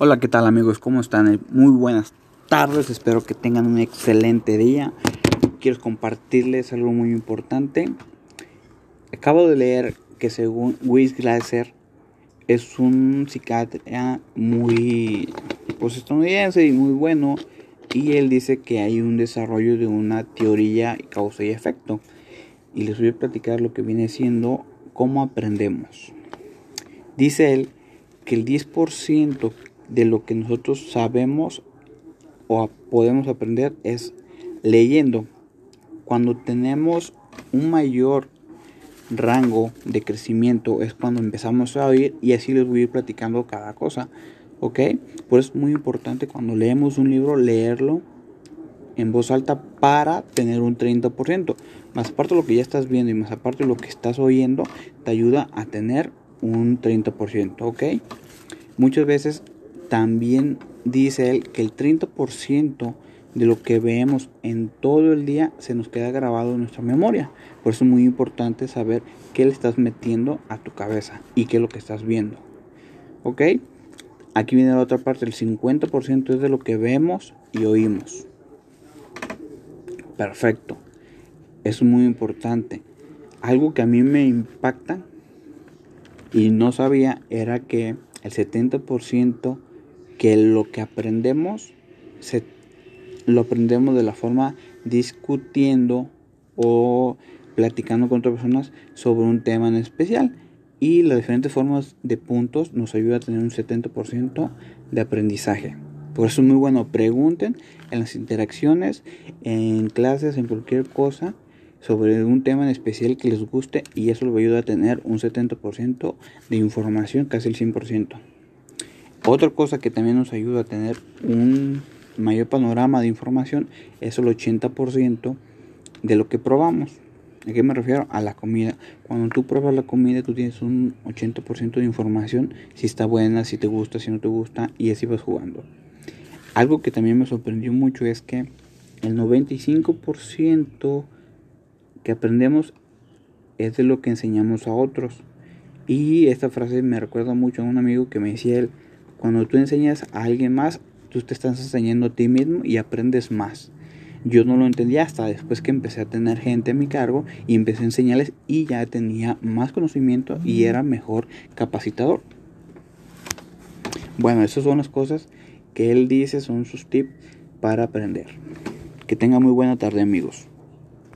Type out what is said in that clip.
Hola, ¿qué tal amigos? ¿Cómo están? Muy buenas tardes, espero que tengan un excelente día. Quiero compartirles algo muy importante. Acabo de leer que según Wiss Glaser es un psiquiatra muy pues, estadounidense y muy bueno y él dice que hay un desarrollo de una teoría causa y efecto. Y les voy a platicar lo que viene siendo cómo aprendemos. Dice él que el 10% de lo que nosotros sabemos o podemos aprender es leyendo. Cuando tenemos un mayor rango de crecimiento es cuando empezamos a oír y así les voy a ir platicando cada cosa. ¿Ok? Por eso es muy importante cuando leemos un libro leerlo en voz alta para tener un 30%. Más aparte de lo que ya estás viendo y más aparte de lo que estás oyendo, te ayuda a tener un 30%. ¿Ok? Muchas veces también dice él que el 30% de lo que vemos en todo el día se nos queda grabado en nuestra memoria. Por eso es muy importante saber qué le estás metiendo a tu cabeza y qué es lo que estás viendo. ¿Ok? Aquí viene la otra parte, el 50% es de lo que vemos y oímos. Perfecto. Es muy importante. Algo que a mí me impacta y no sabía era que el 70% que lo que aprendemos se, lo aprendemos de la forma discutiendo o platicando con otras personas sobre un tema en especial. Y las diferentes formas de puntos nos ayuda a tener un 70% de aprendizaje. Por eso es muy bueno, pregunten en las interacciones, en clases, en cualquier cosa sobre un tema en especial que les guste y eso les va a ayudar a tener un 70% de información, casi el 100%. Otra cosa que también nos ayuda a tener un mayor panorama de información es el 80% de lo que probamos. ¿A qué me refiero? A la comida. Cuando tú pruebas la comida, tú tienes un 80% de información, si está buena, si te gusta, si no te gusta, y así vas jugando. Algo que también me sorprendió mucho es que el 95% que aprendemos es de lo que enseñamos a otros. Y esta frase me recuerda mucho a un amigo que me decía él, cuando tú enseñas a alguien más, tú te estás enseñando a ti mismo y aprendes más. Yo no lo entendía hasta después que empecé a tener gente a mi cargo y empecé a enseñarles y ya tenía más conocimiento y era mejor capacitador. Bueno, esas son las cosas que él dice, son sus tips para aprender. Que tenga muy buena tarde amigos.